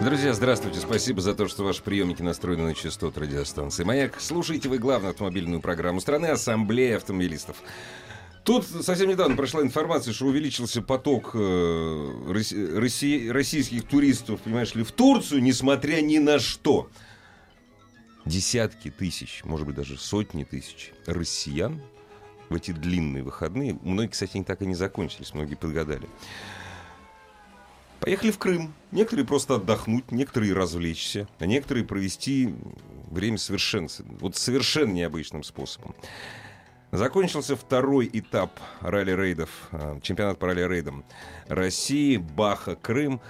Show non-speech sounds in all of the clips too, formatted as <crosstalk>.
Друзья, здравствуйте. Спасибо за то, что ваши приемники настроены на частоту радиостанции «Маяк». Слушайте вы главную автомобильную программу страны «Ассамблея автомобилистов». Тут совсем недавно прошла информация, что увеличился поток э, росси- российских туристов, понимаешь ли, в Турцию, несмотря ни на что. Десятки тысяч, может быть, даже сотни тысяч россиян в эти длинные выходные, многие, кстати, так и не закончились, многие подгадали, поехали в Крым. Некоторые просто отдохнуть, некоторые развлечься, а некоторые провести время совершенно, вот совершенно необычным способом. Закончился второй этап ралли-рейдов, э, чемпионат по ралли-рейдам России, Баха, Крым.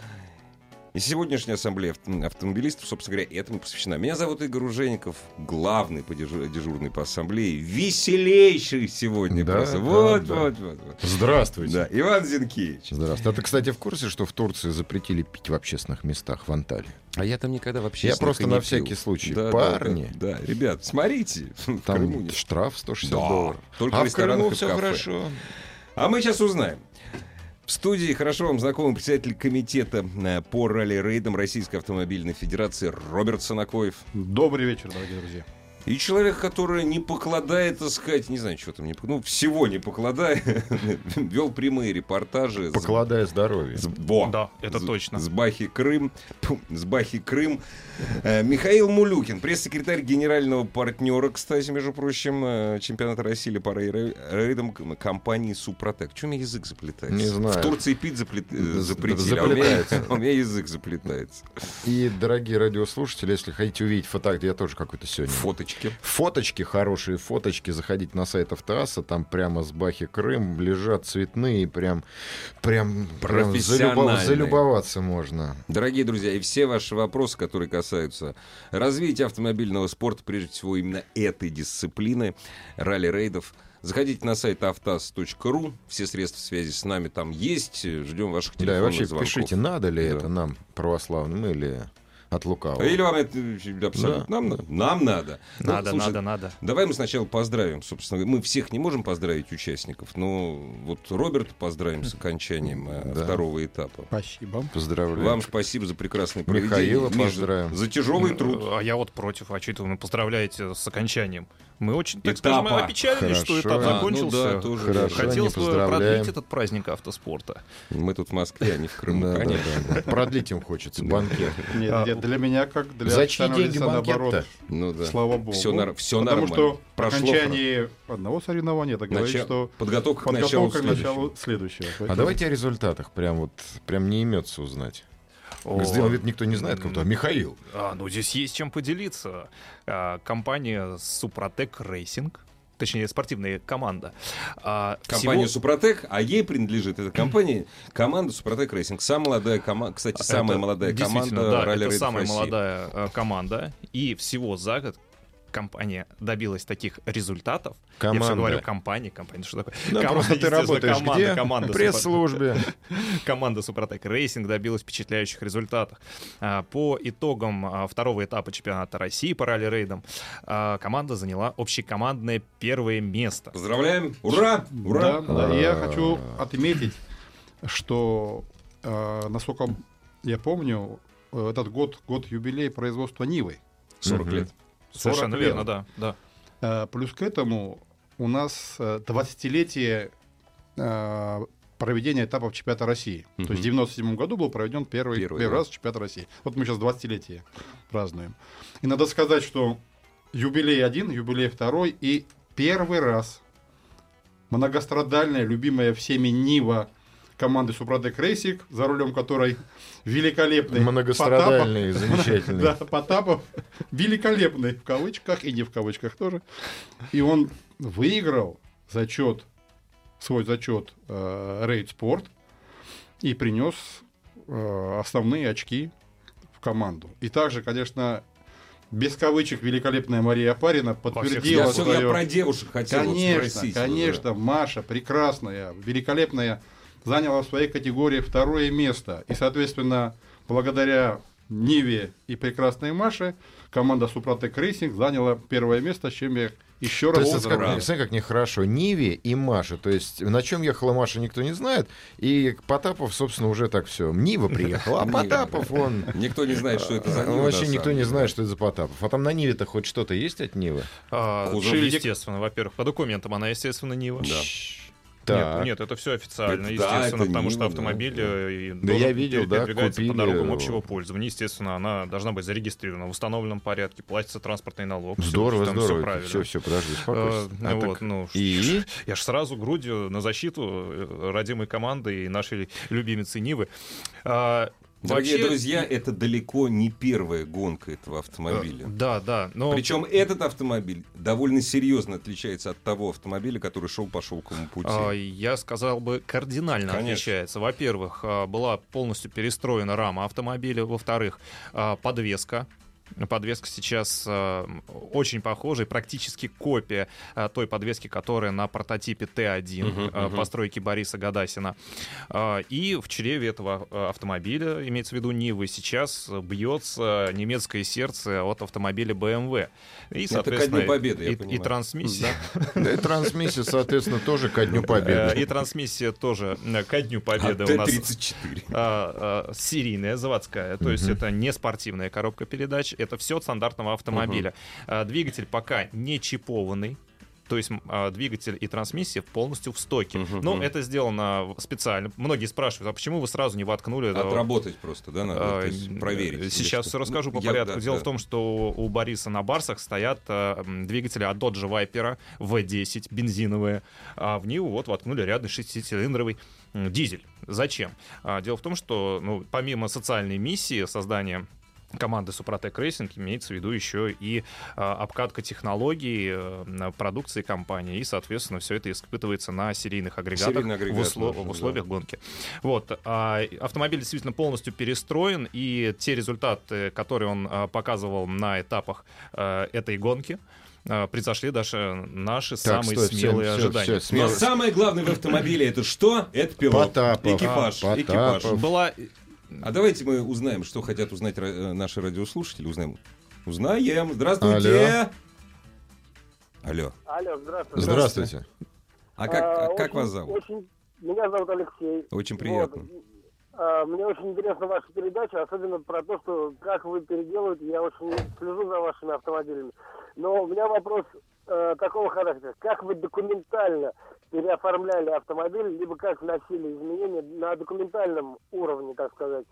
И сегодняшняя ассамблея автомобилистов, собственно говоря, этому посвящена. Меня зовут Игорь Ужеников, главный по дежур, дежурный по ассамблее, веселейший сегодня да, просто. Да, вот, да. вот, вот, вот. Здравствуйте. Да, Иван Зинкевич. Здравствуйте. А ты, кстати, в курсе, что в Турции запретили пить в общественных местах в Анталии? А я там никогда вообще Я просто на всякий случай. Да, Парни. Да, да, да, ребят, смотрите. <laughs> Там штраф 160 Да, долларов. только а в Крыму все кафе. хорошо. А мы сейчас узнаем. В студии хорошо вам знакомый председатель комитета э, по ралли-рейдам Российской автомобильной федерации Роберт Санакоев. Добрый вечер, дорогие друзья. И человек, который не покладает, так сказать, не знаю, что там, не, ну, всего не покладая, <laughs> вел прямые репортажи. с- Покладая здоровье. с- во, Да, это с- точно. С Бахи Крым. <laughs> Пу, С Бахи Крым. Э, Михаил Мулюкин, пресс-секретарь генерального партнера, кстати, между прочим, э, чемпионата России по рей- рейдам компании Супротек. Чем у меня язык заплетается? Не знаю. В Турции пить заплет- э, запретили, а у меня, заплетается. <laughs> у меня язык заплетается. И, дорогие радиослушатели, если хотите увидеть фотографии, я тоже какой-то сегодня. Фоточки. Фоточки, хорошие фоточки, заходите на сайт Автоаса, там прямо с Бахи Крым лежат цветные, прям, прям, прям залюбов- залюбоваться можно. Дорогие друзья, и все ваши вопросы, которые касаются развития автомобильного спорта, прежде всего именно этой дисциплины, ралли-рейдов, заходите на сайт автаз.ру, все средства связи с нами там есть, ждем ваших Да, и телефонных вообще звонков. пишите, надо ли Да. это нам, православным, или от лукавого. Или вам это абсолютно... Нам, надо? нам надо. Ну, Надо, слушай, надо, надо. Давай мы сначала поздравим, собственно. Мы всех не можем поздравить участников, но вот Роберта поздравим с окончанием э, Да. второго этапа. Спасибо. Поздравляю. Вам спасибо за прекрасное проведение. Михаила поздравим. За тяжелый труд. А я вот против, а что это вы поздравляете с окончанием? Мы очень, так Этапа. скажем, опечалились, что этап А, ну закончился. да, тоже Хорошо, Хотелось бы продлить этот праздник автоспорта. Мы тут в Москве, а не в Крыму. Да, да, Конечно. да, да. Продлить им хочется банкет. Нет, А, нет, для меня, как для За чьи деньги наоборот? Ну да. слава богу. Все, нар- все Потому нормально. что Прошло окончании одного соревнования, говорит, Начало- что Подготовка к началу подготовка к следующего. началу следующего. А Поэтому- давайте о результатах. Прям вот, прям неймется узнать. О, Сделал вид, никто не знает, кто-то. Михаил. а, ну, здесь есть чем поделиться. А, компания Супротек Racing, точнее, спортивная команда. а, Компания всего- Супротек, а ей принадлежит эта компания, команда Супротек Racing. Самая молодая команда, кстати, самая Это молодая команда да, это самая России. молодая э, команда. И всего за год компания добилась таких результатов. Я Команда. все говорю компания, компания, что такое? Да, Команда, просто ты работаешь команда, где? Команда пресс-службе. <laughs> Команда Супротек Racing добилась впечатляющих результатов. А, По итогам а, второго этапа чемпионата России по ралли-рейдам а, команда заняла общекомандное первое место. Поздравляем! Ура! Ура! Да, да. Я хочу отметить, что, насколько я помню, э, этот год, год юбилей производства Нивы. 40 Мгм. лет. Совершенно 40 лет. верно, да. да. Э, Плюс к этому у нас э, 20-летие э, проведения этапов чемпионата России. Мгм. То есть в 97 году был проведен первый, Первый, первый, да. раз чемпионат России. Вот мы сейчас 20-летие празднуем. И надо сказать, что юбилей один, юбилей второй, и первый раз многострадальная, любимая всеми Нива команды Супротек Рейсик, за рулем которой великолепный Многострадальный, Потапов. замечательный. <laughs> Да, Потапов великолепный, в кавычках и не в кавычках тоже. И он выиграл зачет, свой зачет э, Рейд Спорт и принес э, основные очки в команду. И также, конечно, без кавычек великолепная Мария Апарина подтвердила Я, всё, я свое... про девушек хотел вот Конечно, спросить. конечно, Маша прекрасная, великолепная, заняла в своей категории второе место. И, соответственно, благодаря Ниве и прекрасной Маше, команда Супротек Racing заняла первое место, с чем я еще То раз есть, как, смотри, как нехорошо. Ниве и Маша. То есть, на чем ехала Маша, никто не знает. И Потапов, собственно, уже так все. Нива приехала, а Потапов, он... <laughs> Никто не знает, что это за Нива, Вообще никто не знает, что это за Потапов. А там на Ниве-то хоть что-то есть от Нивы? А, Кузов. естественно, во-первых, по документам она, естественно, Нива. Да. Так. Нет, нет, это все официально, Это- да, естественно, это потому что Нива, автомобиль да. э, и Да я видел, да, передвигается купили, по дорогам общего пользования. Естественно, она должна быть зарегистрирована в установленном порядке, платится транспортный налог. Здорово, всё здорово. правильно. Все, все, подожди, Э, успокойся. А вот, так- ну, И? Я же сразу грудью на защиту э, родимой команды и нашей любимицы Нивы. А, Дорогие вообще- друзья, это далеко не первая гонка этого автомобиля. Да, да. Но Причем этот автомобиль довольно серьезно отличается от того автомобиля, который шел по шелковому пути. А, Я сказал бы, кардинально Конечно. отличается. Во-первых, а, была полностью перестроена рама автомобиля. Во-вторых, а, подвеска. Подвеска сейчас а, очень похожа, и практически копия а, той подвески, которая на прототипе Т1 Мгм, а, мгм. постройки Бориса Гадасина. А, И в чреве этого а, автомобиля, имеется в виду Нивы, сейчас бьется немецкое сердце от автомобиля BMW. И, Это ко Дню соответственно, Победы, я и- и трансмиссия. Да и трансмиссия, соответственно, тоже ко Дню Э, И Победы. трансмиссия тоже э, ко Дню А Победы у нас Т-34. а, а, серийная, заводская. То есть это не спортивная коробка передач, это все от стандартного автомобиля. А, Двигатель пока не чипованный. То есть а, двигатель и трансмиссия полностью в стоке. Мгм, Но мгм. это сделано специально. Многие спрашивают, а почему вы сразу не воткнули... Отработать просто, да, надо, а, есть проверить. Сейчас все расскажу по Я- порядку. да, Дело да. в том, что у Бориса на Барсах стоят м, двигатели от Dodge Viper V10 бензиновые, а в Ниву вот воткнули рядный шестицилиндровый дизель. Зачем? Дело в том, что ну, помимо социальной миссии создания команды Супротек Racing имеется в виду еще и а, обкатка технологий э, продукции компании, и, соответственно, все это испытывается на серийных агрегатах Серийный в, агрегат усло- нужен, в условиях гонки. Вот. а, автомобиль действительно полностью перестроен, и те результаты, которые он а, показывал на этапах а, этой гонки, а, превзошли даже наши Так, самые стой, всё, смелые всё, ожидания. всё, Но смело. самое главное в автомобиле это что? Это пилот. Потапов. Экипаж. А, экипаж. Потапов. Была А давайте мы узнаем, что хотят узнать э, наши радиослушатели. Узнаем. Узнаем. Здравствуйте. Алло. Алло, здравствуйте. Здравствуйте. А как, а как очень- вас зовут? Очень, меня зовут Алексей. Очень приятно. Вот. А, Мне очень интересна ваша передача, особенно про то, что как вы переделываете. Я очень слежу за вашими автомобилями. Но у меня вопрос э, такого характера. Как вы документально переоформляли автомобиль, либо как вносили изменения на документальном уровне, так сказать,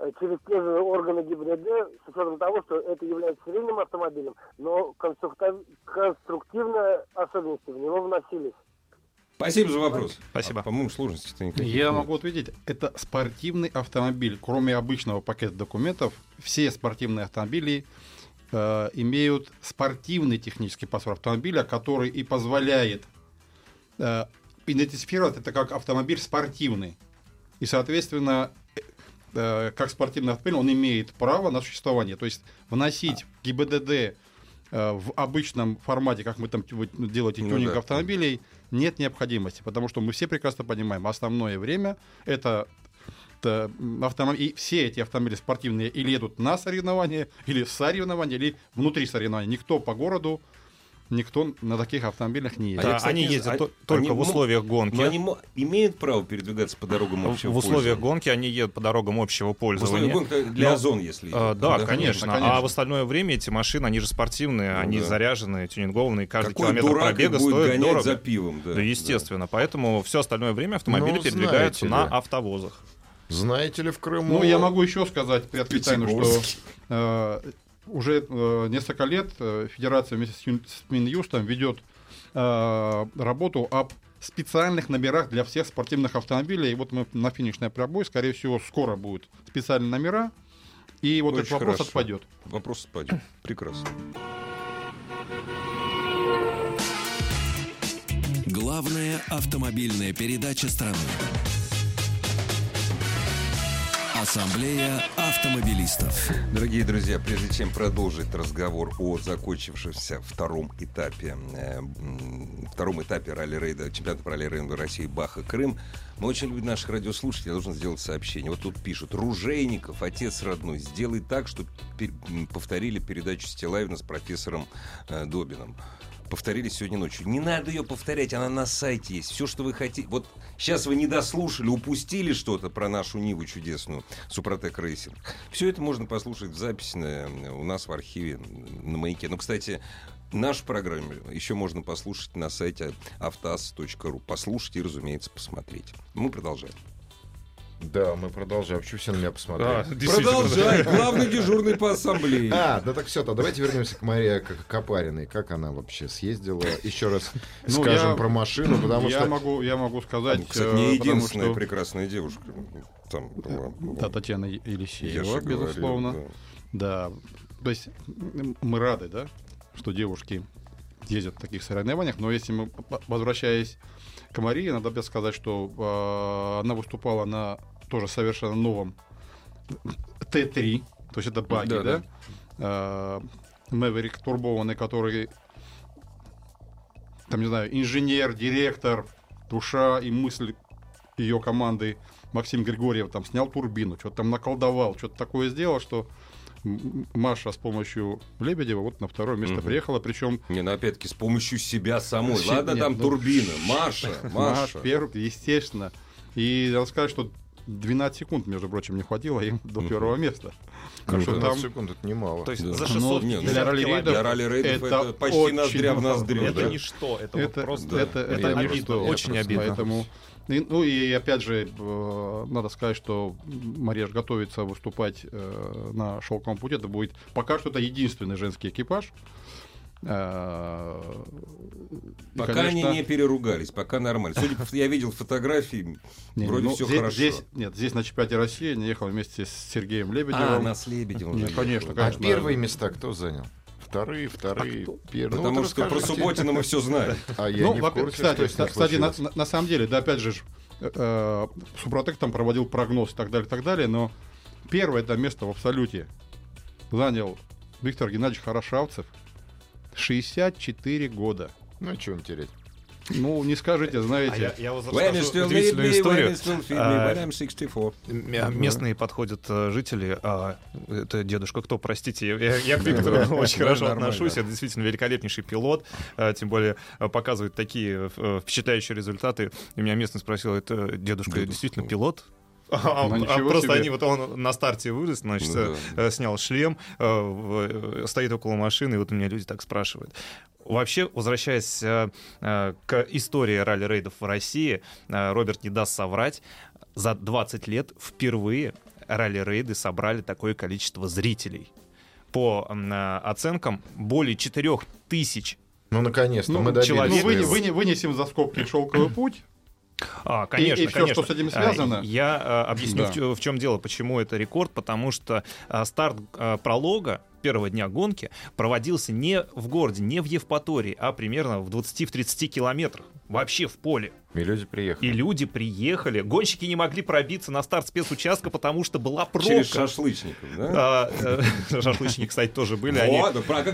э, через те же органы ГИБДД, с учетом того, что это является серийным автомобилем, но конструктив- конструктивные особенности в него вносились. Спасибо за вопрос. Спасибо. А, по-моему, сложностей-то никаких Я нет. могу ответить, это спортивный автомобиль. Кроме обычного пакета документов, все спортивные автомобили э, имеют спортивный технический паспорт автомобиля, который и позволяет идентифицировать это как автомобиль спортивный. И, соответственно, э, э, как спортивный автомобиль, он имеет право на существование. То есть вносить в ГИБДД э, в обычном формате, как мы там делаете Ну тюнинг да. автомобилей, нет необходимости, потому что мы все прекрасно понимаем, основное время это автомобили, и все эти автомобили спортивные или едут на соревнования, или с соревнования, или внутри соревнований. Никто по городу, никто на таких автомобилях не А ездит. Да, кстати, они ездят а- только они в условиях гонки. Но они имеют право передвигаться по дорогам общего в условиях гонки они едут по дорогам общего В условиях пользования. гонки для Но- озон, если... А, идет, да, конечно. конечно. А в остальное время эти машины, они же спортивные, Ну они да. заряжены, тюнингованные, каждый Какой километр пробега будет стоит дорого. за пивом? Да, Да, естественно. Поэтому все остальное время автомобили Ну, передвигаются знаете на автовозах. Знаете ли в Крыму... Ну, я могу еще сказать, приоткрыть тайну, что э, уже э, несколько лет э, Федерация вместе с, с Минюстом ведет э, работу об специальных номерах для всех спортивных автомобилей. И вот мы на финишной прямой, скорее всего, скоро будут специальные номера. И вот Очень этот вопрос хорошо. отпадет. Вопрос спадет. Прекрасно. Главная автомобильная передача страны. Ассамблея автомобилистов. Дорогие друзья, прежде чем продолжить разговор о закончившемся втором этапе, э, втором этапе ралли-рейда, чемпионата по ралли-рейду России Баха Крым, мы очень любим наших радиослушателей, я должен сделать сообщение. Вот тут пишут, Ружейников, отец родной, сделай так, чтобы повторили передачу Стилавина с профессором э, Добином. Повторили сегодня ночью. Не надо ее повторять, она на сайте есть. Все, что вы хотите. Вот сейчас вы не дослушали, упустили что-то про нашу Ниву чудесную, Супротек Racing. Все это можно послушать в записи на- у нас в архиве на маяке. Ну, кстати, нашу программу еще можно послушать на сайте автоаз.ру. Послушать и, разумеется, посмотреть. Мы продолжаем. Да, мы продолжаем. Почему все на меня посмотрели? действительно. Продолжай. Главный дежурный по ассамблее. А, да так все, то давайте вернемся к Марии К- Копариной. Как она вообще съездила? Еще раз <laughs> Ну, скажем я- про машину, потому я что... могу, я могу сказать, Там, кстати, э, не единственная что- прекрасная девушка там была. Да, Татьяна Елисеева, безусловно. да. Да, то есть мы рады, да, что девушки ездят в таких соревнованиях, но если мы, возвращаясь к Марии, надо бы сказать, что э, она выступала на тоже совершенно новом Т3, то есть это баги, Да, да, Э, Мэверик турбованный, который, там, не знаю, инженер, директор, душа и мысль ее команды. Максим Григорьев там снял турбину, что-то там наколдовал, что-то такое сделал, что Маша с помощью Лебедева вот на второе место Мгм. приехала, причем Не, ну опять-таки с помощью себя самой. Си- Ладно, нет, там ну, турбина. <laughs> Маша, Маш Маша. первый, естественно. И надо сказать, что 12 секунд, между прочим, не хватило им до первого места. Так Ну, что 15 там секунд это немало. То есть Да. за Ну, 600 не, ну, для ралли-рейдов Для ралли-рейдов это, это почти очень ноздря в ноздрю. Это да. ничто, это, это, вот просто... это, это это обидно, просто- очень обидно. Поэтому, и- ну и опять же, э, надо сказать, что Мария готовится выступать э, на шелковом пути. Это будет пока что это единственный женский экипаж. Э, и, Пока конечно, они не переругались, пока нормально. Судя по я видел фотографии, не, вроде ну, все здесь, хорошо. Здесь, нет, здесь на чемпионате России они ехал вместе с Сергеем а, Лебедевым. на с Лебедевым Ну, конечно, ехал. А конечно. первые места кто занял? Вторые, вторые, первые. Потому что про Субботина мы все знаем. А я ну, не в курсе, кстати, что кстати на, на- самом деле, да, опять же, э, э, Супротек там проводил прогноз и так далее, и так далее, но первое это место в абсолюте занял Виктор Геннадьевич Хорошавцев. 64 года. Ну, а что он терять? Ну, не скажите, А знаете. я, я вот расскажу удивительную me, историю. me, А, when I'm 64. М- Местные подходят э, жители, а это дедушка кто, простите, я, я к Виктору очень хорошо отношусь, это действительно великолепнейший пилот, э, тем более э, показывает такие э, впечатляющие результаты. И меня местный спросил, это дедушка Дедушка. действительно пилот? А, Ну, а просто себе. они, вот он на старте вылез, значит, Ну э, снял шлем, э, э, стоит около машины, и вот у меня люди так спрашивают. Вообще, возвращаясь э, э, к истории ралли-рейдов в России, э, Роберт не даст соврать, за 20 лет впервые ралли-рейды собрали такое количество зрителей. По э, оценкам, более 4 тысяч. Ну, наконец-то, Ну, мы добились человек- Ну, вы- выне- вынесем за скобки шелковый путь. А, конечно, и всё, конечно. что с этим А, связано. Я э, объясню, Да. в, в чем дело, почему это рекорд, потому что э, старт э, пролога первого дня гонки проводился не в городе, не в Евпатории, а примерно в 20-30 километрах, вообще в поле. И люди приехали. И люди приехали, гонщики не могли пробиться на старт спецучастка, потому что была пробка. Через шашлычников, да? А, э, <laughs> Шашлычники, кстати, тоже были. они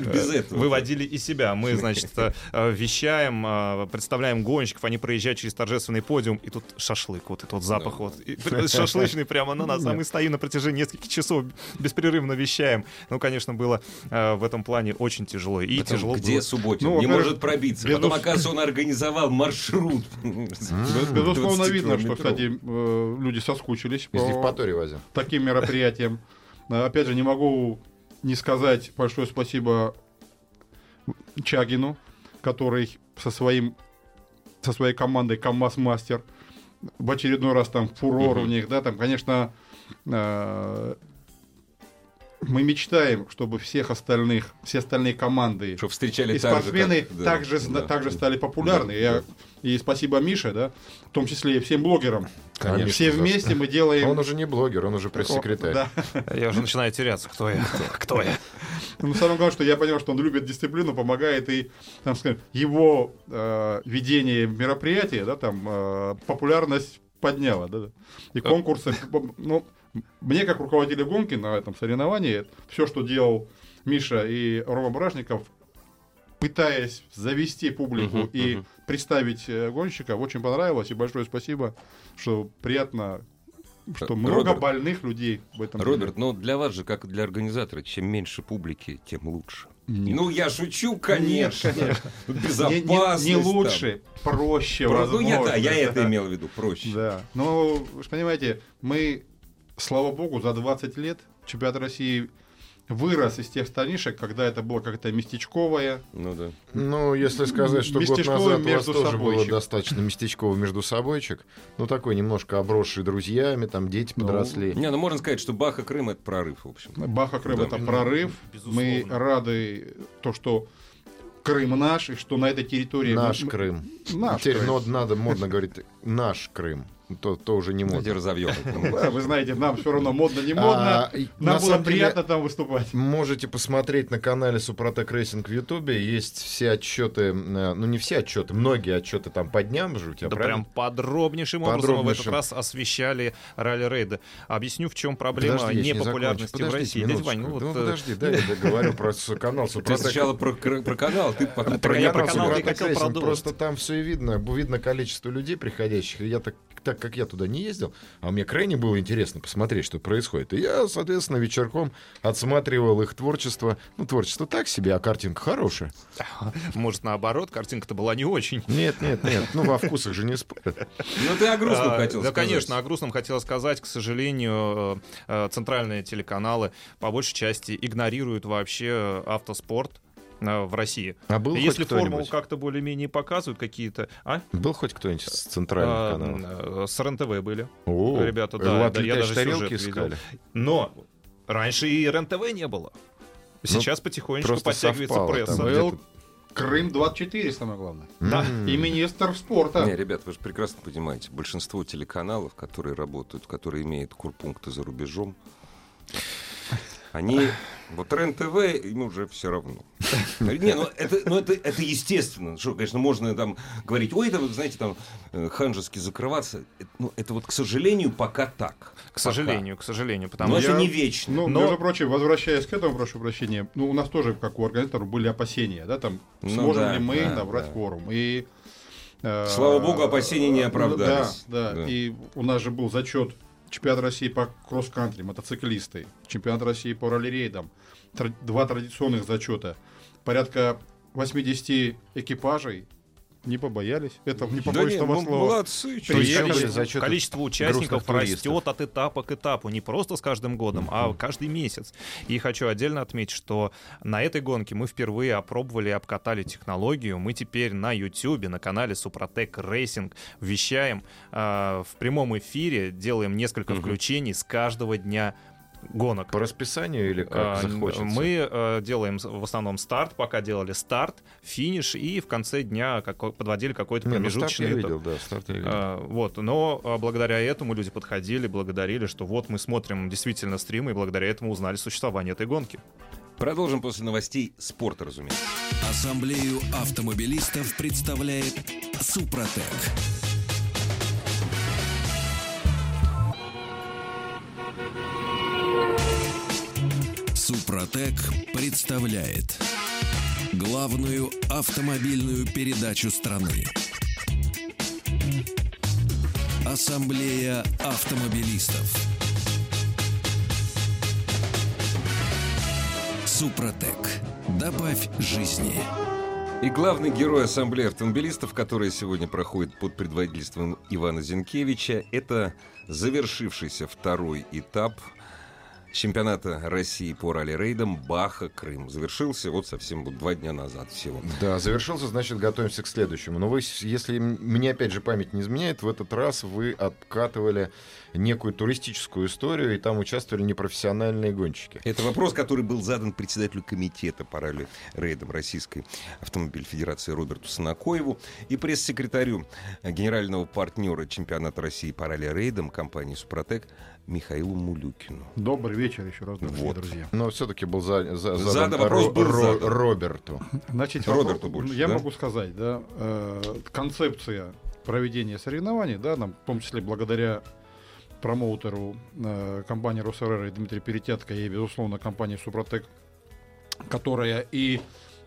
без э, этого? Выводили из себя. Мы, <laughs> значит, э, вещаем, представляем гонщиков, они проезжают через торжественный подиум, и тут шашлык, вот этот вот запах вот. И <laughs> Шашлычный прямо на нас, а мы стоим на протяжении нескольких часов, беспрерывно вещаем. Ну, конечно, было э, в этом плане очень тяжело. И Потом, тяжело где было. Субботин? Ну, не может пробиться. безус- Потом, оказывается, он организовал маршрут. <laughs> Безусловно, видно, что, 20-километровый. кстати, э, люди соскучились Из по таким мероприятиям. А, Опять же, не могу не сказать большое спасибо Чагину, который со своим со своей командой КамАЗ Мастер в очередной раз там фурор у Мгм. них, да, там, конечно, э, мы мечтаем, чтобы всех остальных, все остальные команды Что встречали и так же, спортсмены как- да, также, да. также стали популярны. Да, Я- да. И спасибо Мише, да, в том числе и всем блогерам. Конечно, все вместе мы делаем... Он уже не блогер, он уже пресс-секретарь. Да. <laughs> Я уже начинаю теряться, кто я, кто <laughs> я. Ну, самое главное, что я понял, что он любит дисциплину, помогает и, там, скажем, его э, ведение мероприятия, да, там, э, популярность подняло, да. да. И конкурсы, ну, мне как руководителю гонки на этом соревновании, все, что делал Миша и Рома Бражников, пытаясь завести публику Мгм, и мгм. представить э, гонщика, очень понравилось. И большое спасибо, что приятно, что много Роберт. больных людей в этом деле. Роберт, ну для вас же, как для организатора, чем меньше публики, тем лучше. Нет. Ну, я шучу, конечно. Нет, конечно. Тут Не- не- Безопасность. не, там. лучше, проще, Про- Ну, я, да, я возможно. это имел в виду, проще. Да. Ну, вы же понимаете, мы, слава богу, за 20 лет чемпионат России вырос из тех станишек, когда это было как-то местечковое. Ну да. Ну, если сказать, что год назад у вас между тоже было достаточно местечковый между собойчик, ну, такой немножко обросший друзьями, там дети Ну, подросли. Не, ну можно сказать, что Баха Крым это прорыв, в общем. Баха Крым Да. это прорыв. Безусловно. Мы рады, то, что Крым наш, и что на этой территории... Наш мы- Крым. Наш Теперь Крым. но- надо модно говорить наш Крым. То, то уже не модно. разовьем. Вы знаете, нам все равно модно, не модно. А, и Нам на было приятно там выступать. Можете посмотреть на канале Супротек Racing в Ютубе. Есть все отчеты, э, ну не все отчеты, многие отчеты там по дням же у тебя, Да правильно? прям подробнейшим образом мы в этот Подробнейшим. раз освещали ралли-рейды. Объясню, в чем проблема Подожди, я не непопулярности в России. Дядя Вань, ну вот, э, подожди, да, <laughs> я договорю про канал Ты Супротек. сначала про, канал, ты потом я про канал не хотел продолжить. Просто там все и видно, видно количество людей приходящих. И я так, так как я туда не ездил, а мне крайне было интересно посмотреть, что происходит. И я, соответственно, вечерком отсматривал их творчество. Ну, творчество так себе, а картинка хорошая. <laughs> может, наоборот, картинка-то была не очень. Нет, нет, нет. Ну, во вкусах же не спорят. <laughs> Ну ты о грустном А, хотел Да, сказать. конечно, о грустном хотел сказать. К сожалению, э, э, центральные телеканалы по большей части игнорируют вообще э, автоспорт в России. А был Если хоть формулу как-то более-менее показывают какие-то... А? Был хоть кто-нибудь с центральных А, каналов? э, С РЕН-ТВ были. О, ребята, э, да, да, я даже сюжет видел. искали. Но раньше и РЕН-ТВ не было. Сейчас потихонечку просто подтягивается совпало пресса. там. Был Крым 24, самое главное. Да. И министр спорта. Не, ребят, вы же прекрасно понимаете, большинство телеканалов, которые работают, которые имеют курпункты за рубежом, они... Вот РЕН-ТВ, им уже все равно. <laughs> Не, ну это, ну это, это естественно. Что, конечно, можно там говорить, ой, это, знаете, там э, ханжески закрываться. Это, ну, это вот, к сожалению, пока так. К сожалению, к сожалению. Но Потому это что не вечно. Ну, Но- между прочим, возвращаясь к этому, прошу прощения, ну, у нас тоже, как у организаторов, были опасения, да, там, Ну сможем да, ли мы да, набрать да. форум. И, э, Слава богу, опасения не оправдались. Да, да, Да. И у нас же был зачет чемпионат России по кросс-кантри, мотоциклисты, чемпионат России по ралли-рейдам, тр- два традиционных зачета, порядка 80 экипажей не побоялись. Это не Да побоюсь не, этого ну, слова. молодцы. То вы. есть количество, участников растет от этапа к этапу, не просто с каждым годом, а каждый месяц. И хочу отдельно отметить, что на этой гонке мы впервые опробовали и обкатали технологию. Мы теперь на YouTube, на канале Супротек Racing вещаем э, в прямом эфире, делаем несколько включений с каждого дня гонок. По расписанию или А, как захочется? Мы э, делаем в основном старт, пока делали старт, финиш, и в конце дня какой- подводили какой-то Не, ну, старт я промежуточный видел, да, старт я видел. А, вот, но а, благодаря этому люди подходили, благодарили, что вот мы смотрим действительно стримы, и благодаря этому узнали существование этой гонки. Продолжим после новостей спорта, разумеется. Ассамблею автомобилистов представляет Супротек. Супротек представляет главную автомобильную передачу страны. Ассамблея автомобилистов. Супротек. Добавь жизни. И главный герой Ассамблеи автомобилистов, которая сегодня проходит под предводительством Ивана Зинкевича, это завершившийся второй этап чемпионата России по ралли-рейдам Баха Крым. Завершился вот совсем вот два дня назад всего. Да, завершился, значит, готовимся к следующему. Но вы, если мне опять же память не изменяет, в этот раз вы откатывали некую туристическую историю, и там участвовали непрофессиональные гонщики. Это вопрос, который был задан председателю комитета по ралли-рейдам Российской автомобиль Федерации Роберту Санакоеву и пресс-секретарю генерального партнера чемпионата России по ралли-рейдам компании «Супротек» Михаилу Мулюкину. Добрый вечер еще раз, дорогие Вот. друзья. Но все-таки был за, за- Задан задан вопрос, Ро- был Ро- задан. Роберту. Значит, Роберту вопрос- больше, я да? могу сказать, да, э, концепция проведения соревнований, да, нам, в том числе благодаря промоутеру э, компании Росрр Дмитрию Перетятко и, безусловно, компании Супротек, которая и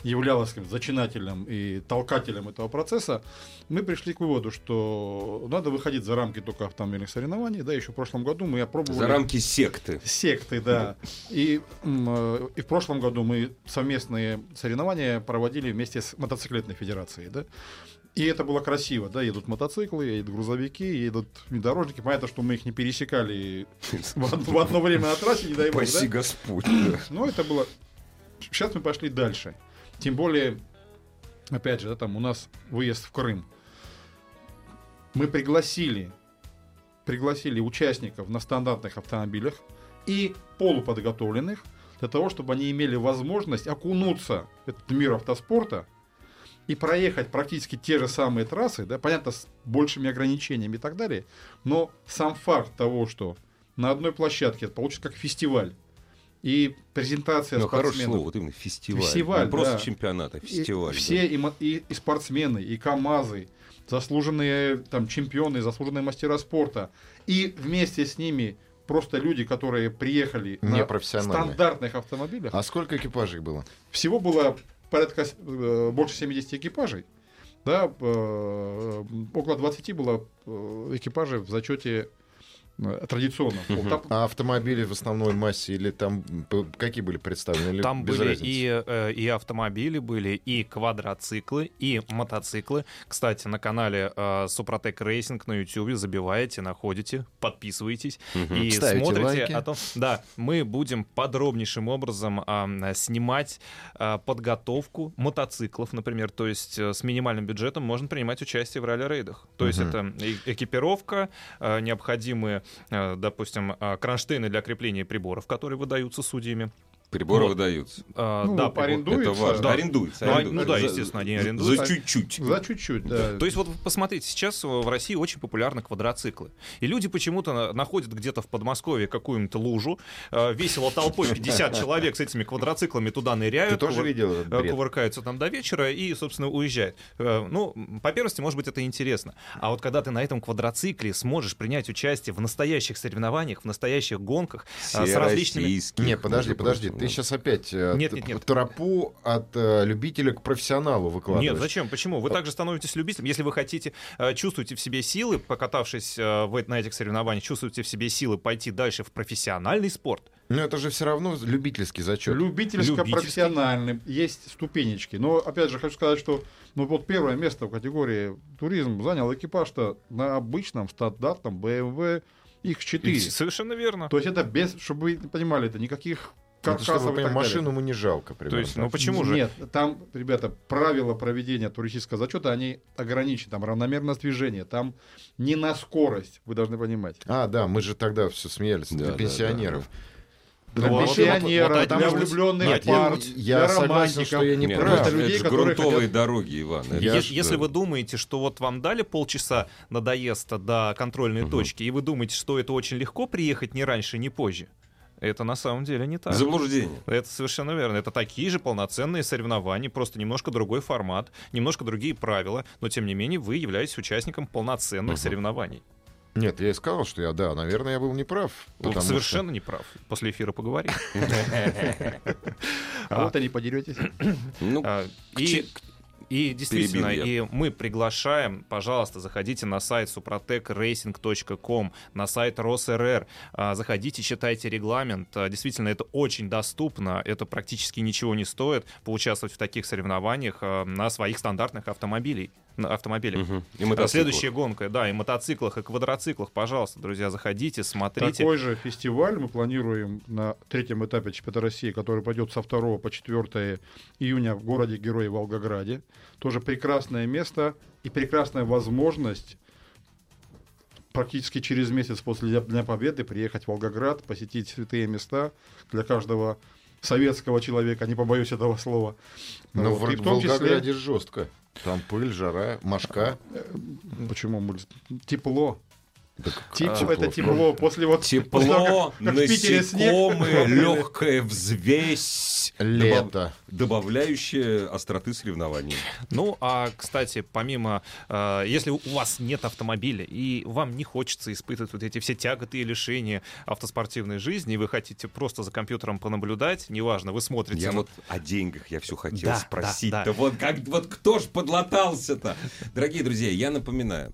являлась как зачинателем и толкателем этого процесса, мы пришли к выводу, что надо выходить за рамки только автомобильных соревнований. Да, еще в прошлом году мы опробовали... За рамки секты. Секты, да. И, э, и в прошлом году мы совместные соревнования проводили вместе с мотоциклетной федерацией, да. И это было красиво, да, едут мотоциклы, едут грузовики, едут внедорожники. Понятно, что мы их не пересекали в, од- в одно время на трассе, не дай бог, Спаси да? Господь. Но это было... Сейчас мы пошли дальше. Тем более, опять же, да, там у нас выезд в Крым. Мы пригласили, пригласили участников на стандартных автомобилях и полуподготовленных для того, чтобы они имели возможность окунуться в этот мир автоспорта и проехать практически те же самые трассы, да, понятно, с большими ограничениями и так далее, но сам факт того, что на одной площадке это получится как фестиваль, и презентация Ну, хорошее спортсменов, слово, вот именно фестиваль. Фестиваль, Не просто да. чемпионат, а и фестиваль. да. все и, и- и спортсмены, и КАМАЗы, заслуженные там чемпионы, заслуженные мастера спорта, и вместе с ними просто люди, которые приехали на Непрофессиональные. стандартных автомобилях. А сколько экипажей было? Всего было порядка э, больше 70 экипажей. Да, э, около 20 было э, экипажей в зачете традиционно. Вот там- А автомобили в основной массе или там какие были представлены? Или Там без были разницы? и, э, и автомобили, были и квадроциклы, и мотоциклы. Кстати, на канале э, Супротек Racing на YouTube забиваете, находите, подписывайтесь и Ставите смотрите лайки. о том. Да, мы будем подробнейшим образом а, снимать а, подготовку мотоциклов, например, то есть э, с минимальным бюджетом можно принимать участие в ралли-рейдах. То есть это экипировка, э, необходимые, э, допустим, э, кронштейны для крепления приборов, которые выдаются судьями. Приборы Вот. выдаются. Э, Ну, да, арендуются. Это важно. Да. Арендуется. Ну, а- арендуется. ну да, естественно, они за- арендуют. За чуть-чуть. За чуть-чуть, да. То есть вот посмотрите, сейчас в России очень популярны квадроциклы. И люди почему-то на- находят где-то в Подмосковье какую-нибудь лужу, э, весело толпой 50 <laughs> человек с этими квадроциклами туда ныряют. Ты тоже видел кувыркаются там до вечера и, собственно, уезжают. Э, Ну, по первости, может быть, это интересно. А вот когда ты на этом квадроцикле сможешь принять участие в настоящих соревнованиях, в настоящих гонках э, с различными... Не, подожди, подожди. прочим, Ты сейчас опять э, Нет, нет, нет. тропу от э, любителя к профессионалу выкладываешь. Нет, зачем? Почему? Вы также становитесь любителем. Если вы хотите, э, чувствуете в себе силы, покатавшись э, в, на этих соревнованиях, чувствуете в себе силы пойти дальше в профессиональный спорт, Ну это же все равно любительский зачет. Любительско-профессиональный. Есть ступенечки. Но, опять же, хочу сказать, что ну, вот первое место в категории туризм занял экипаж-то на обычном стандартном BMW X4. совершенно верно. То есть это без, чтобы вы понимали, это никаких Это, чтобы так понимали, далее. машину ему не жалко. То примерно есть, так. ну почему же? Нет, там, ребята, правила проведения туристического зачета, они ограничены. Там равномерность движения, там не на скорость, вы должны понимать. А, да, мы же тогда все смеялись. Да, для да, пенсионеров. Для Ну, вот- пенсионеров, вот- вот это быть- влюбленных Нет, пар, я- я для согласен, что я не Нет, прав. ну, это людей, же которые грунтовые хотят- дороги, Иван. это Я Е- ж, Если да. вы думаете, что вот вам дали полчаса на доезд до контрольной Мгм. точки, и вы думаете, что это очень легко приехать ни раньше, ни позже, это на самом деле не так. Заблуждение. Это совершенно верно. Это такие же полноценные соревнования, просто немножко другой формат, немножко другие правила, но тем не менее вы являетесь участником полноценных Мгм. соревнований. Нет, я и сказал, что я, да, наверное, я был неправ. Потому совершенно не прав. После эфира поговорим. <laughs> <laughs> А вот они подеретесь. Ну, А, к И, действительно, и мы приглашаем, пожалуйста, заходите на сайт suprotekracing.com, на сайт РосРР, а, заходите, читайте регламент. А, Действительно, это очень доступно, это практически ничего не стоит поучаствовать в таких соревнованиях а, на своих стандартных автомобилей, на автомобилях. Мгм. И А мотоциклов. Следующая гонка, да, и мотоциклах, и квадроциклах, пожалуйста, друзья, заходите, смотрите. Такой же фестиваль мы планируем на третьем этапе чемпионата России, который пойдет со 2 по 4 июня в городе Герой Волгограде. Тоже прекрасное место и прекрасная возможность практически через месяц после Дня- Дня Победы приехать в Волгоград, посетить святые места для каждого советского человека, не побоюсь этого слова. Но Вот. в, И в в том числе- Волгограде жестко. Там пыль, жара, мошка. Почему? мы- Тепло. Тепло, это тепло. После вот после того, Тепло, как- как в Питере снег. <laughs> насекомые, легкая взвесь, Лето. добавляющая остроты соревнований. Ну, а, кстати, помимо, э, если у вас нет автомобиля и вам не хочется испытывать вот эти все тяготы и лишения автоспортивной жизни, и вы хотите просто за компьютером понаблюдать, неважно, вы смотрите... Я вот о деньгах я все хотел Да, спросить. да, Да, да. вот как вот кто ж подлатался-то? Дорогие друзья, я напоминаю.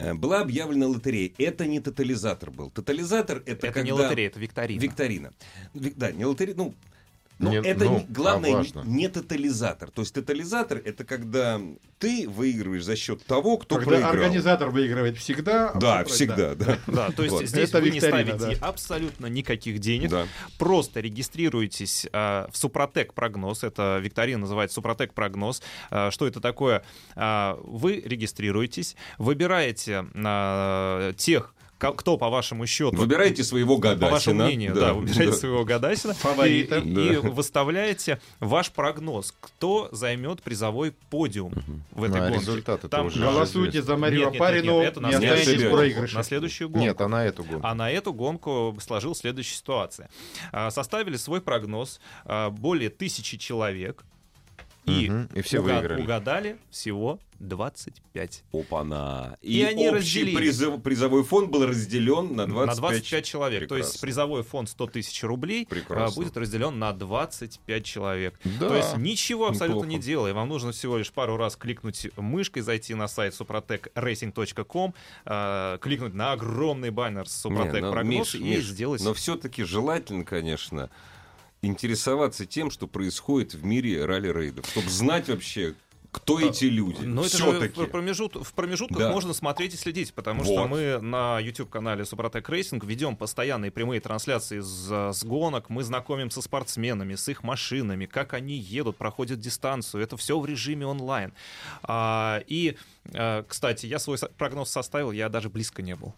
Э, Была объявлена лотерея. Это не тотализатор был. Тотализатор это, Это не когда- лотерея, это викторина. Викторина. Ви- Да, не лотерея. Ну, но Не- это ну, не- главное а не, важно. не тотализатор. То есть тотализатор это когда ты выигрываешь за счет того, кто Когда проиграл. организатор выигрывает всегда. а Да, всегда, да. <laughs> Да, то есть Вот. здесь Это вы не ставите да. абсолютно никаких денег. Да. Просто регистрируйтесь э, в Супротек прогноз. Это викторина называется Супротек прогноз. Э, что это такое? Э, вы регистрируетесь, выбираете э, тех, кто, по вашему счету, Выбирайте своего по гадасина. вашему мнению, да, выбираете своего гадасина Фаворита. и, и- и выставляете ваш прогноз, кто займет призовой подиум в этой Ну, а гонке. результаты-то Там уже Голосуйте известны. за Марию Нет, нет, нет, Апарину, нет, это на не следующий останетесь в проигрыше. на следующую гонку. Нет, а на эту гонку. А на эту гонку сложилась следующая ситуация. А, Составили свой прогноз а, более тысячи человек. И, Мгм, и все уга- выиграли. угадали всего 25. Опа-на. И они общий разделились. призыв- призовой фонд был разделен на 25, на 25 человек. То есть Прекрасно. призовой фонд 100 тысяч рублей а, Прекрасно. будет разделен на 25 человек. Да. То есть ничего абсолютно Неплохо. не делая. Вам нужно всего лишь пару раз кликнуть мышкой, зайти на сайт suprotekracing.com, а, кликнуть на огромный баннер Не, Супротек ну, прогноз Миш, и Миш, сделать... Но все-таки желательно, конечно, интересоваться тем, что происходит в мире ралли-рейдов, чтобы знать вообще, кто эти люди. Но это же Все-таки. в, промежут- в промежутках Да. можно смотреть и следить, потому что Вот. мы на YouTube-канале Супротек Racing ведем постоянные прямые трансляции с, с гонок, мы знакомимся со спортсменами, с их машинами, как они едут, проходят дистанцию. Это все в режиме онлайн. А, и, а, кстати, я свой прогноз составил, я даже близко не был.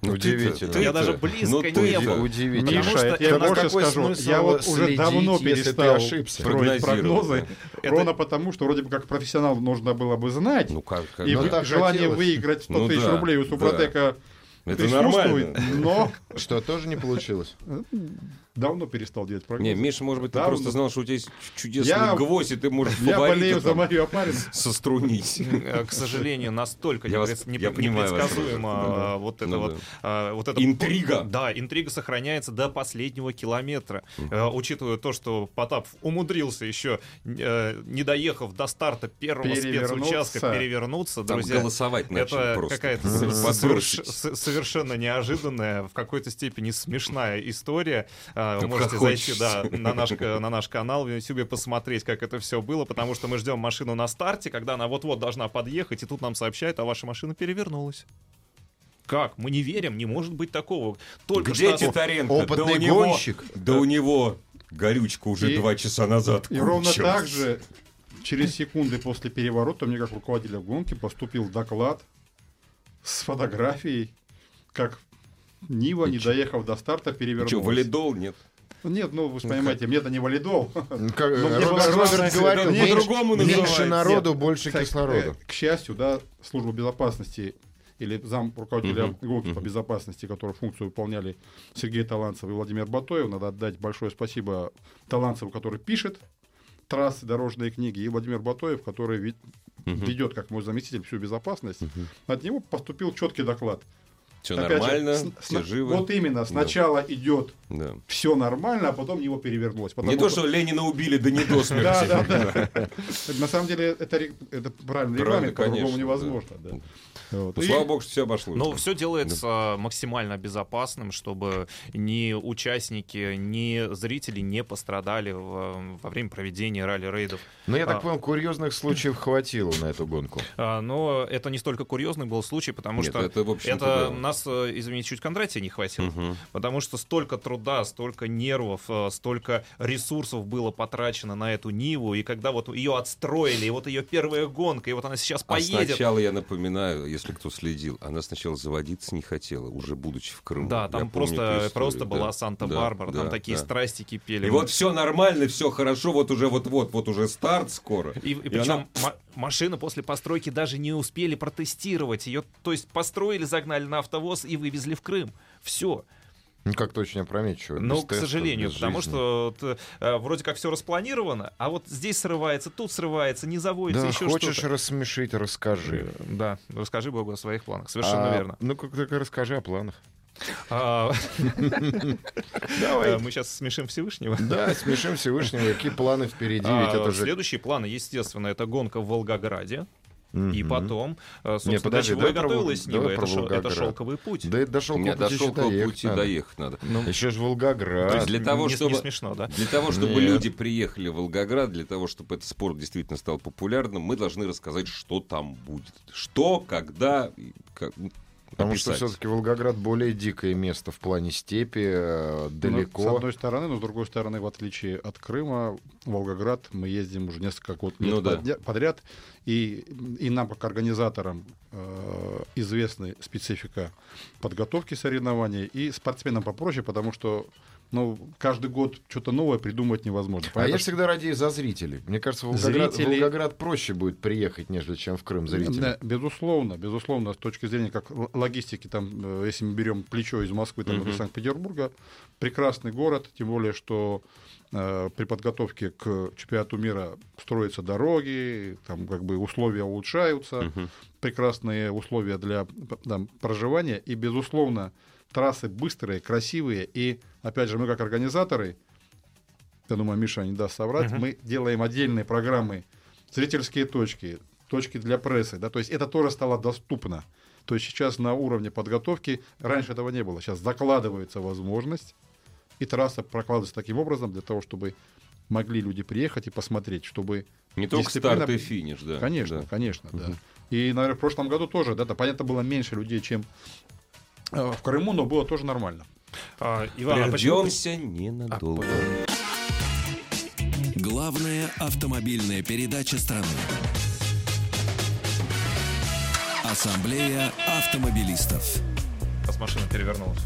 Ну, Удивительно. ты-то- Я даже близко ну, не ты-то- был. Удивительно. Миша, что я это больше скажу, я вот уже следить, давно ты перестал ошибся? строить прогнозы. Это- Ровно потому, что вроде бы как профессионал нужно было бы знать. Ну как, как и ну, желание хотелось. выиграть 100 Ну тысяч да, рублей у Супротека Это присутствует, нормально. но Что, тоже не получилось? давно перестал делать прогнозы. Не, Миша, может быть, ты просто знал, что у тебя есть чудесный Я- гвоздь, и ты можешь Я болею за Марию Апарину. сострунить. Э, К сожалению, настолько непредсказуемо а, вот это Ну вот это Интрига. Да, интрига сохраняется до последнего километра, Э, учитывая то, что Потапов умудрился еще э, не доехав до старта первого спецучастка перевернуться, Там друзья. голосовать начали Это просто. какая-то соверш- со- совершенно неожиданная, в какой-то степени смешная история. А, Вы Ну, можете зайти да, на, наш, к- на наш канал в YouTube посмотреть, как это все было, потому что мы ждем машину на старте, когда она вот-вот должна подъехать, и тут нам сообщают, а ваша машина перевернулась. Как? Мы не верим, не может быть такого. Только Где что... Титаренко? Опытный да у него, гонщик. Да у него горючка уже И- два часа назад И ровно так же, через секунды после переворота, мне как руководителя гонки поступил доклад с фотографией, как Нива, не доехав до старта, Что, перевернулась. валидол? Нет. Нет, ну вы же понимаете, мне это не валидол. Как, Ну, мне Роберт, Роберт говорил, да, меньше, по-другому меньше народу, больше Так, кислорода. э, К счастью, да, служба безопасности или зам руководителя Мгм, гонки по мгм. безопасности, которые функцию выполняли Сергей Таланцев и Владимир Батоев. Надо отдать большое спасибо Таланцеву, который пишет трассы, дорожные книги, и Владимир Батоев, который ведет, как мой заместитель, всю безопасность. От него поступил четкий доклад. Все Опять же, нормально, с- все живы. Вот именно, сначала идет Да. все нормально, а потом него перевернулось. Не то, что Ленина убили, да не до смерти. Да, да, да. На самом деле это, это правильный Правильно, регламент, по-другому конечно, невозможно. да. Вот. Ну, И- слава богу, что все обошлось. Но все делается максимально безопасным, чтобы ни участники, ни зрители не пострадали в- во время проведения ралли-рейдов. Но я так А. понял, курьезных случаев хватило на эту гонку. А, Но это не столько курьезный был случай, потому Нет, что это, это да. Нас, э, извините, чуть Кондратия не хватило. Мгм. Потому что столько труда, столько нервов, э, столько ресурсов было потрачено на эту Ниву, и когда вот ее отстроили, и вот ее первая гонка, и вот она сейчас А поедет. сначала, я напоминаю, если кто следил, она сначала заводиться не хотела, уже будучи в Крыму. Да, Я там помню просто, историю, просто да, была Санта-Барбара, да, там да, такие да. страсти кипели. И вот все нормально, все хорошо, вот уже вот-вот, вот уже старт скоро. И, и И причем она- ма- машины после постройки даже не успели протестировать ее. То есть построили, загнали на автовоз и вывезли в Крым. Все. Ну, как-то очень опрометчиво. Ну, без к сожалению, потому жизни. что вот, э, вроде как все распланировано, а вот здесь срывается, тут срывается, не заводится, Да, еще хочешь что-то. рассмешить, расскажи. Э, Да, расскажи Богу о своих планах. Совершенно А, верно. Ну, как только расскажи о планах. А, Давай. э, Мы сейчас смешим Всевышнего. Да, смешим Всевышнего. Какие планы впереди? А, Ведь это же... Следующие планы, естественно, это гонка в Волгограде. И потом, э, собственно, Не, подожди, для чего и готовилась Нива. давай Это, шел- это шелковый путь. Да это до шелкового до пути еще шелкового доехать пути надо. доехать надо. Ну, Еще же То Волгоград. есть для того, не, не чтобы... смешно, да? Для того, чтобы Нет. люди приехали в Волгоград, для того, чтобы этот спорт действительно стал популярным, мы должны рассказать, что там будет. Что, когда, как, ну, Потому что описать. все-таки Волгоград более дикое место в плане степи, э, Ну, далеко. с одной стороны, но с другой стороны, в отличие от Крыма, Волгоград мы ездим уже несколько год лет Ну да. подряд, и, и нам, как организаторам, э, известна специфика подготовки соревнований, и спортсменам попроще, потому что ну, каждый год что-то новое придумать невозможно. А Понятно, я что- всегда радею за зрителей. Мне кажется, в Волгоград, Зрители- Волгоград проще будет приехать, нежели чем в Крым зрителям. Да, безусловно, безусловно, с точки зрения как логистики, там, э, если мы берем плечо из Москвы там, Мгм. до Санкт-Петербурга, прекрасный город, тем более, что э, при подготовке к чемпионату мира строятся дороги, там как бы условия улучшаются, Мгм. прекрасные условия для там, проживания, и, безусловно, трассы быстрые, красивые, и, опять же, мы как организаторы, я думаю, Миша не даст соврать, Мгм. мы делаем отдельные программы, зрительские точки, точки для прессы, да, то есть это тоже стало доступно. То есть сейчас на уровне подготовки, раньше этого не было, сейчас закладывается возможность, и трасса прокладывается таким образом для того, чтобы могли люди приехать и посмотреть, чтобы... Не только дисциплина- старт и финиш, да. Конечно, да. конечно, да. И, наверное, в прошлом году тоже, да, да, понятно, было меньше людей, чем в Крыму, но было тоже нормально. А, Иван, а почему Прервемся ненадолго. Главная автомобильная передача страны. Ассамблея автомобилистов. Раз машина перевернулась.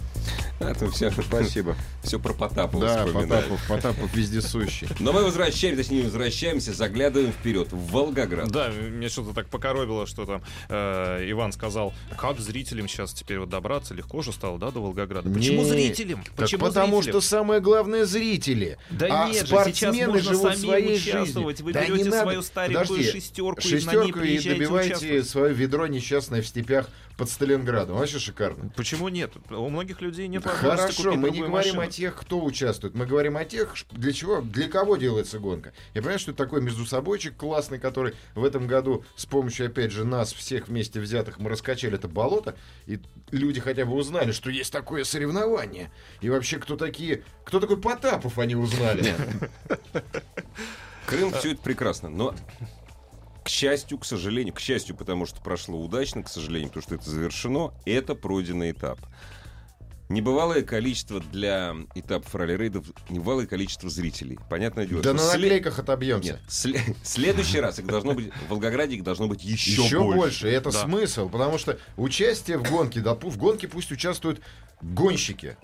А, то все, Спасибо. все про Потапова Да. Потапов, Потапов <laughs> вездесущий. Но мы возвращаемся, точнее не возвращаемся, заглядываем вперед, в Волгоград. Да, мне что-то так покоробило, что там э, Иван сказал, как зрителям сейчас теперь вот добраться, легко же стало, да, до Волгограда. Почему Не, зрителям? Так Почему потому зрителям? что самое главное зрители. Да а нет же, сейчас спортсмены можно живут самим своей участвовать. жизнью. Вы Да не берете надо. свою старенькую Подожди, шестерку, и на ней шестерку и участвовать. свое ведро несчастное в степях под Сталинградом. Вообще шикарно. Почему нет? У многих людей нет возможности Хорошо, мы не говорим машину. о тех, кто участвует. Мы говорим о тех, для чего, для кого делается гонка. Я понимаю, что это такой между собойчик классный, который в этом году с помощью, опять же, нас всех вместе взятых мы раскачали это болото, и люди хотя бы узнали, что есть такое соревнование. И вообще, кто такие, кто такой Потапов, они узнали. Крым все это прекрасно, но к счастью, к сожалению, к счастью, потому что прошло удачно, к сожалению, потому что это завершено, это пройденный этап. Небывалое количество для этапов ралли-рейдов, небывалое количество зрителей. Понятное дело, Да что на сле- наклейках отобьемся. Нет, сле- <laughs> следующий раз их должно быть, в Волгограде их должно быть еще, Еще, больше. И это Да. смысл, потому что участие в гонке, да, в гонке пусть участвуют гонщики.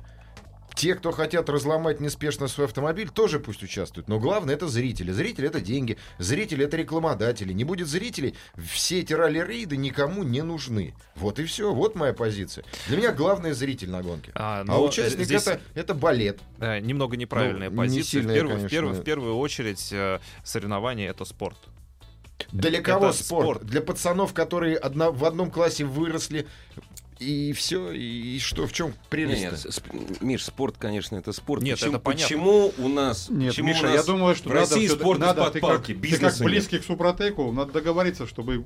Те, кто хотят разломать неспешно свой автомобиль, тоже пусть участвуют. Но главное это зрители. Зрители это деньги. Зрители это рекламодатели. Не будет зрителей, все эти ралли-рейды никому не нужны. Вот и все. Вот моя позиция. Для меня главный зритель на гонке. А, А, участник здесь- это, это балет. Э, немного неправильная Ну, не позиция. сильно в, я, первую, в, конечно, первую, в первую очередь э, соревнование это спорт. Для кого спорт? спорт. Для пацанов, которые одна- в одном классе выросли. И все, и, что, в чем прелесть? нет, сп- Миш, спорт, конечно, это спорт. Нет, почему, это понятно. почему у нас, Нет, почему Миша, у нас я думаю, что в надо, России всё-таки- спорт надо из-под ты, палки, как, ты как нет. близкий к Супротеку, надо договориться, чтобы...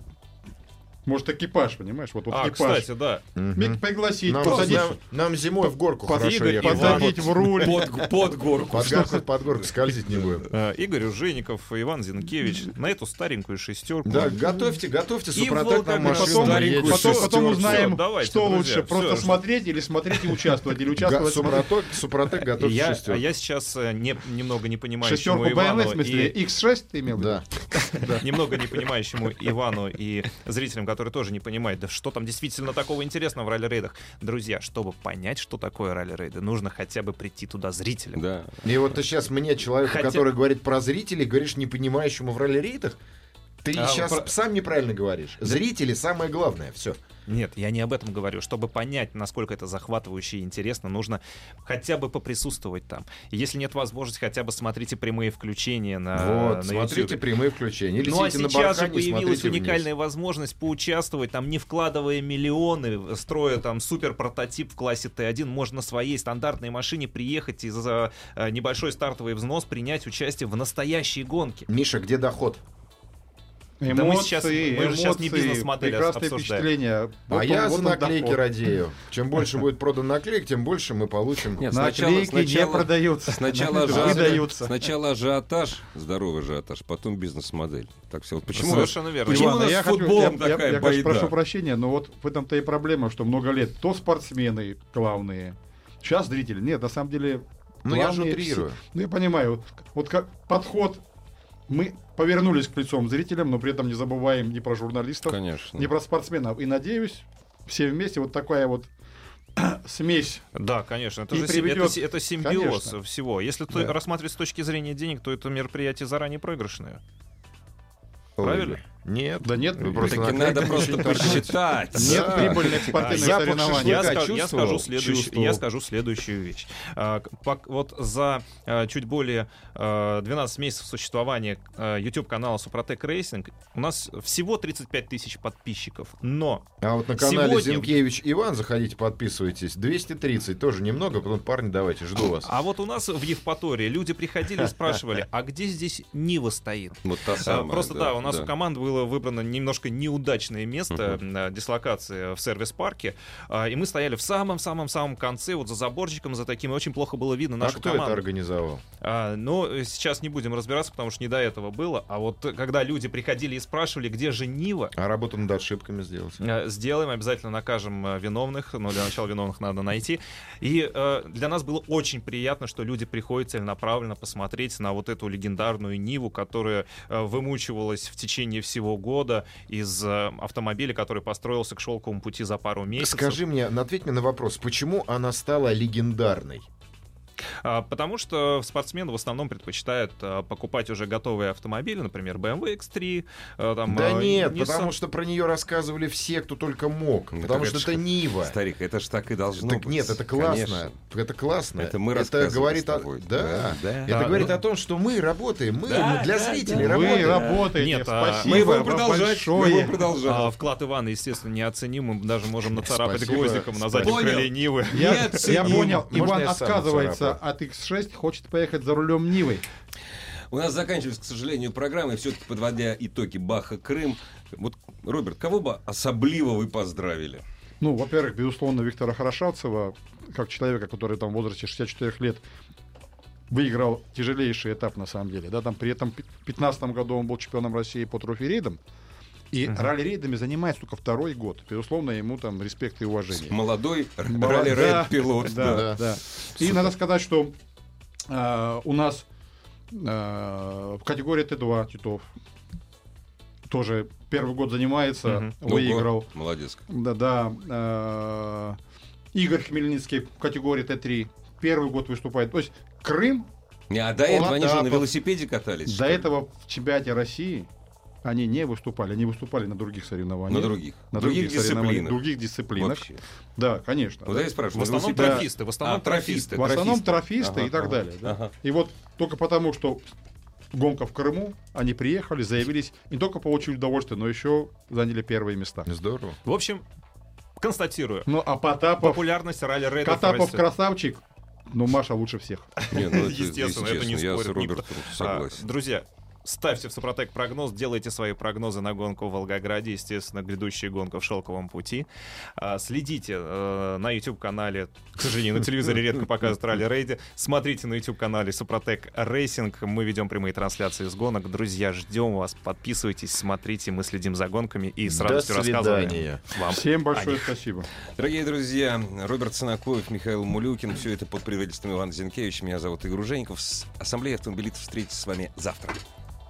Может, экипаж, понимаешь? Вот, вот А, экипаж. кстати, да. Миг пригласить, Нам, посадить, нам- нам зимой в горку под- хорошо Игорь, ехать. посадить в руль. Под, под горку. Под горку, под горку скользить не будем. Э, Игорь Ужеников, Иван Зинкевич на эту старенькую шестерку. Да, готовьте, готовьте И Супротек нам машину. Потом, потом, узнаем, давайте, что друзья, лучше, просто смотреть или смотреть и участвовать, или участвовать. Супротек, Супротек готовьте я, а шестерку. я сейчас э, не, немного не понимающему Шестерку BMW, Ивану в смысле, и X6 ты имел? Да. <laughs> немного не понимающему Ивану и зрителям, которые тоже не понимают, да что там действительно такого интересного в ралли-рейдах. Друзья, чтобы понять, что такое ралли-рейды, нужно хотя бы прийти туда зрителям. Да. И вот ты сейчас мне, человеку, Хотя- который говорит про зрителей, говоришь не понимающему в ралли-рейдах, Ты А, сейчас про- сам неправильно говоришь. Зрители самое главное. Все. Нет, я не об этом говорю. Чтобы понять, насколько это захватывающе и интересно, нужно хотя бы поприсутствовать там. Если нет возможности, хотя бы смотрите прямые включения на, вот, на смотрите YouTube. прямые включения. Или Ну а сейчас же бархане появилась смотрите вниз. уникальная возможность поучаствовать, там, не вкладывая миллионы, строя там супер прототип в классе Т1, можно на своей стандартной машине приехать и за э, небольшой стартовый взнос принять участие в настоящей гонке. Миша, где доход? Да мы сейчас- мы же сейчас не эмоции, бизнес-модель прекрасные обсуждаем. впечатления. Вот а он- я вот за наклейки доход. радею. Чем больше будет продан наклеек, тем больше мы получим. Нет, сначала, Наклейки не сначала, продаются. сначала, ажиотаж, выдаются. сначала ажиотаж, здоровый ажиотаж, потом бизнес-модель. Так все. Вот почему, Совершенно верно. почему Иван, у нас а я с хочу- футболом я- я- такая я, конечно, байда? прошу прощения, но вот в этом-то и проблема, что много лет то спортсмены главные, сейчас зрители. Нет, на самом деле... Ну, я же утрирую. все- Ну, я понимаю. Вот, вот как подход... Мы повернулись к лицом зрителям, но при этом не забываем ни про журналистов, Конечно. ни про спортсменов. И надеюсь, все вместе вот такая вот <clears throat> смесь Да, конечно, это И же приведет- это, это симбиоз Конечно. всего. Если ты Да. рассматривать с точки зрения денег, то это мероприятие заранее проигрышное. Ой, правильно? Нет. Да нет, просто Таки надо просто посчитать. Нет Да. прибыльных спортивных Запах соревнований. Я, скажу, я следующую, я скажу следующую вещь. А, вот за а, чуть более а, 12 месяцев существования а, YouTube-канала Супротек Racing у нас всего 35 тысяч подписчиков. Но А вот на канале Сегодня- Зинкевич Иван, заходите, подписывайтесь. 230, тоже немного, потом, парни, давайте, жду вас. А вот у нас в Евпатории люди приходили и спрашивали, а где здесь Нива стоит? Вот та А, самая. Просто да, у нас у команды было выбрано немножко неудачное место э, дислокации в сервис-парке, а, и мы стояли в самом-самом-самом конце, вот за заборчиком, за таким, и очень плохо было видно А нашу кто команду. это организовал? А, но э, сейчас не будем разбираться, потому что не до этого было. А вот когда люди приходили и спрашивали, где же Нива, А работу над ошибками сделать. э, сделаем, обязательно накажем э, виновных, но для начала виновных надо найти. И э, для нас было очень приятно, что люди приходят целенаправленно посмотреть на вот эту легендарную Ниву, которая э, вымучивалась в течение всего года из э, автомобиля, который построился к шелковому пути за пару месяцев. Скажи мне, ответь мне на вопрос, почему она стала легендарной? А, Потому что спортсмены в основном предпочитают а, покупать уже готовые автомобили, например, BMW X3. а, Там, да нет, Nissan. потому что про нее рассказывали все, кто только мог. Ну, потому что это Нива. Старик, это ж так и должно Так быть. нет, это классно. Конечно. Это классно. Это мы это говорит с о... Да. Да, да. Это Да, говорит ну- о том, что мы работаем. Мы Да, для да, зрителей да. Вы работаем. работаете, Нет, спасибо Мы вам продолжать, мы большое. его продолжать. А вклад Ивана, естественно, неоценим. Мы даже можем нацарапать Спасибо, гвоздиком на заднем крыле Нивы. Я, Нет, я понял, Иван отказывается нацарапаю? от X6, хочет поехать за рулем Нивы. У нас заканчивается, к сожалению, программа, и все-таки подводя итоги Баха Крым. Вот, Роберт, кого бы особливо вы поздравили? Ну, во-первых, безусловно, Виктора Хорошавцева, как человека, который там в возрасте 64 лет выиграл тяжелейший этап на самом деле. Да, там при этом в 2015 году он был чемпионом России по трофи-рейдам. И Мгм. ралли-рейдами занимается только второй год. Безусловно, ему там респект и уважение. Молодой Молод- ралли-рейд-пилот. Да, да. да. И надо сказать, что а, у нас а, в категории Т2 Титов тоже первый год занимается, Мгм. выиграл. Ну, Молодец. Да, да. э, Игорь Хмельницкий в категории Т3 первый год выступает. То есть Крым Не, а до этого они же на велосипеде катались. до этого в чемпионате России они не выступали. Они выступали на других соревнованиях. На других. На других, других, соревнованиях, дисциплинах. других дисциплинах. Вообще. Да, конечно. Вот я и спрашиваю. В основном велосипеде- трофисты. В основном А, трофисты. В основном трофисты Ага, и так ага, далее. да. ага. И вот только потому, что гонка в Крыму, они приехали, заявились, не только получили удовольствие, но еще заняли первые места. Здорово. В общем, констатирую. Ну, а Потапов, Популярность ралли-рейдов Потапов растет. красавчик, но Маша лучше всех. Не, ну, это- <laughs> Естественно, это не Я с спорит никто. Робертом А, согласен. Друзья, ставьте в Супротек прогноз, делайте свои прогнозы на гонку в Волгограде, естественно, грядущая гонка в Шелковом пути. А, Следите э, на YouTube-канале, к сожалению, на телевизоре редко показывают ралли-рейды. Смотрите на YouTube-канале Супротек Racing. Мы ведем прямые трансляции с гонок. Друзья, ждем вас. Подписывайтесь, смотрите. Мы следим за гонками и с До радостью рассказываем свидания. вам. Всем большое спасибо. Дорогие друзья, Роберт Санакоев, Михаил Мулюкин. Все это под предводительством Ивана Зинкевича. Меня зовут Игорь Женьков. С Ассамблеей автомобилистов встретиться с вами завтра.